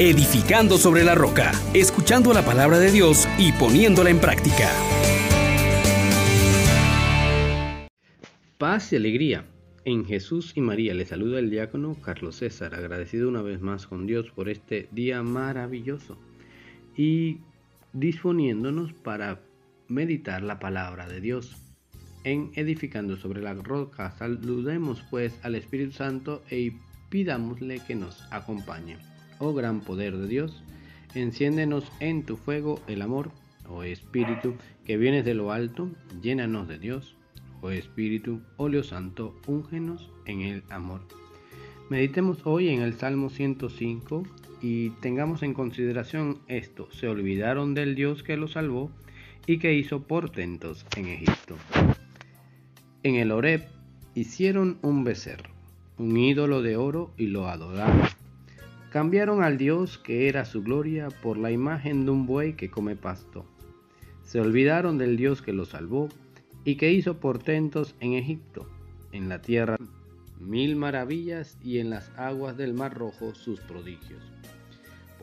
edificando sobre la roca, escuchando la palabra de Dios y poniéndola en práctica. Paz y alegría. En Jesús y María le saluda el diácono Carlos César, agradecido una vez más con Dios por este día maravilloso y disponiéndonos para meditar la palabra de Dios. En edificando sobre la roca, saludemos pues al Espíritu Santo e pidámosle que nos acompañe. Oh gran poder de Dios, enciéndenos en tu fuego el amor, oh Espíritu, que vienes de lo alto, llénanos de Dios, oh Espíritu, óleo santo, úngenos en el amor. Meditemos hoy en el Salmo 105 y tengamos en consideración esto, se olvidaron del Dios que los salvó y que hizo portentos en Egipto. En el Horeb hicieron un becerro un ídolo de oro y lo adoraron. Cambiaron al Dios que era su gloria por la imagen de un buey que come pasto. Se olvidaron del Dios que los salvó y que hizo portentos en Egipto, en la tierra mil maravillas y en las aguas del mar rojo sus prodigios.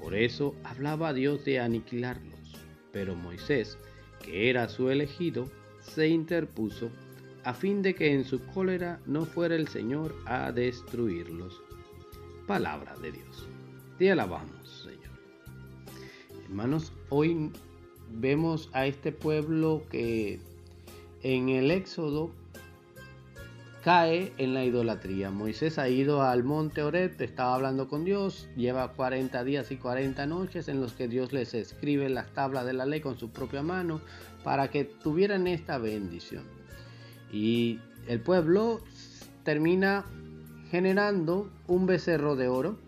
Por eso hablaba Dios de aniquilarlos, pero Moisés, que era su elegido, se interpuso a fin de que en su cólera no fuera el Señor a destruirlos. Palabra de Dios. Te alabamos, Señor. Hermanos, hoy vemos a este pueblo que en el Éxodo cae en la idolatría. Moisés ha ido al monte Oreb, estaba hablando con Dios, lleva 40 días y 40 noches en los que Dios les escribe las tablas de la ley con su propia mano para que tuvieran esta bendición. Y el pueblo termina generando un becerro de oro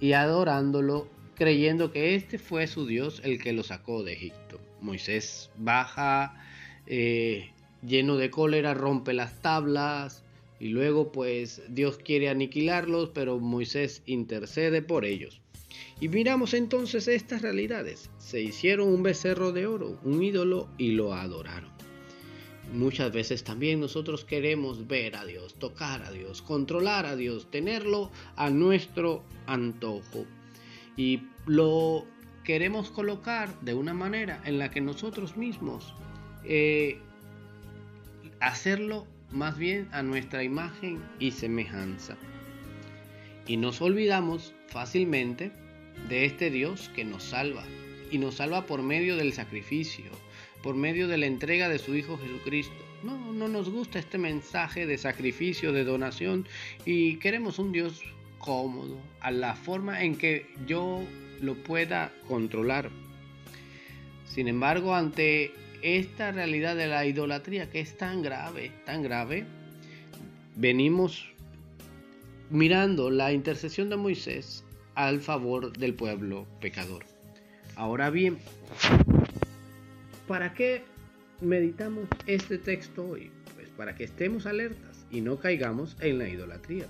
y adorándolo, creyendo que este fue su Dios el que lo sacó de Egipto. Moisés baja eh, lleno de cólera, rompe las tablas y luego pues Dios quiere aniquilarlos, pero Moisés intercede por ellos. Y miramos entonces estas realidades. Se hicieron un becerro de oro, un ídolo, y lo adoraron. Muchas veces también nosotros queremos ver a Dios, tocar a Dios, controlar a Dios, tenerlo a nuestro antojo. Y lo queremos colocar de una manera en la que nosotros mismos eh, hacerlo más bien a nuestra imagen y semejanza. Y nos olvidamos fácilmente de este Dios que nos salva y nos salva por medio del sacrificio, por medio de la entrega de su Hijo Jesucristo. No, no nos gusta este mensaje de sacrificio, de donación y queremos un Dios cómodo, a la forma en que yo lo pueda controlar. Sin embargo, ante esta realidad de la idolatría que es tan grave, tan grave, venimos mirando la intercesión de Moisés al favor del pueblo pecador. Ahora bien, ¿Para qué meditamos este texto hoy? Pues para que estemos alertas y no caigamos en la idolatría.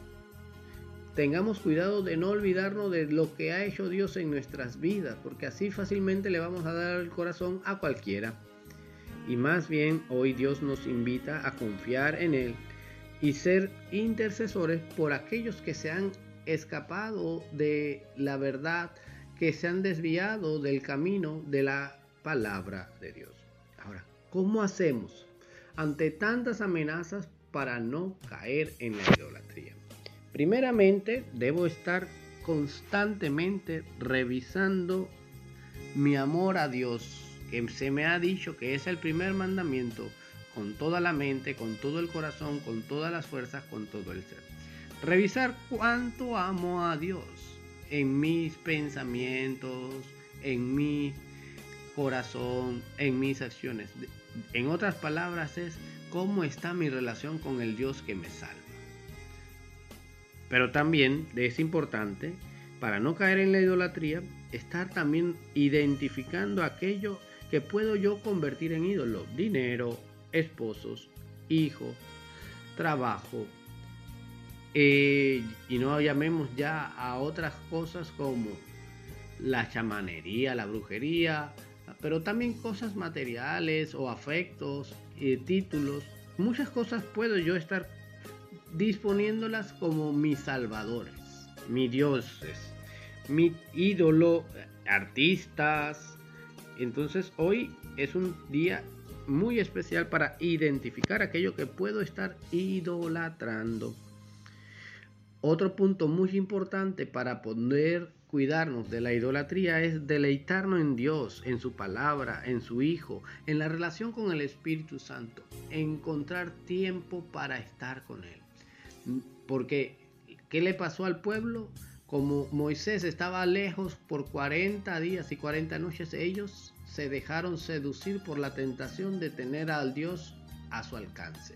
Tengamos cuidado de no olvidarnos de lo que ha hecho Dios en nuestras vidas, porque así fácilmente le vamos a dar el corazón a cualquiera. Y más bien hoy Dios nos invita a confiar en Él y ser intercesores por aquellos que se han escapado de la verdad, que se han desviado del camino de la palabra de Dios. Ahora, ¿cómo hacemos ante tantas amenazas para no caer en la idolatría? Primeramente, debo estar constantemente revisando mi amor a Dios, que se me ha dicho que es el primer mandamiento, con toda la mente, con todo el corazón, con todas las fuerzas, con todo el ser. Revisar cuánto amo a Dios en mis pensamientos, en mi corazón, en mis acciones. En otras palabras es cómo está mi relación con el Dios que me salva. Pero también es importante, para no caer en la idolatría, estar también identificando aquello que puedo yo convertir en ídolo. Dinero, esposos, hijos, trabajo. Eh, y no llamemos ya a otras cosas como la chamanería, la brujería, pero también cosas materiales o afectos, y títulos. Muchas cosas puedo yo estar disponiéndolas como mis salvadores, mis dioses. mi ídolo, artistas. Entonces hoy es un día muy especial para identificar aquello que puedo estar idolatrando. Otro punto muy importante para poder cuidarnos de la idolatría es deleitarnos en Dios, en su palabra, en su Hijo, en la relación con el Espíritu Santo, encontrar tiempo para estar con Él. Porque, ¿qué le pasó al pueblo? Como Moisés estaba lejos por 40 días y 40 noches, ellos se dejaron seducir por la tentación de tener al Dios a su alcance.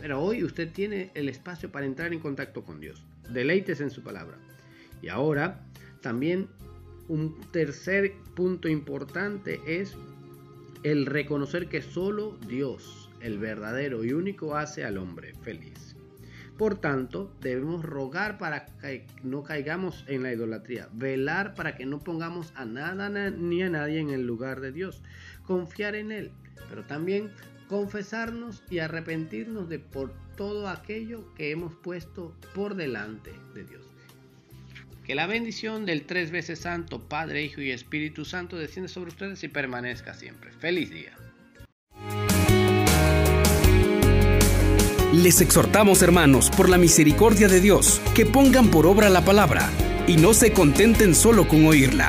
Pero hoy usted tiene el espacio para entrar en contacto con Dios. Deleites en su palabra. Y ahora, también un tercer punto importante es el reconocer que solo Dios, el verdadero y único, hace al hombre feliz. Por tanto, debemos rogar para que no caigamos en la idolatría, velar para que no pongamos a nada ni a nadie en el lugar de Dios, confiar en Él, pero también confesarnos y arrepentirnos de por todo aquello que hemos puesto por delante de Dios. Que la bendición del tres veces santo, Padre, Hijo y Espíritu Santo descienda sobre ustedes y permanezca siempre. Feliz día. Les exhortamos, hermanos, por la misericordia de Dios, que pongan por obra la palabra y no se contenten solo con oírla.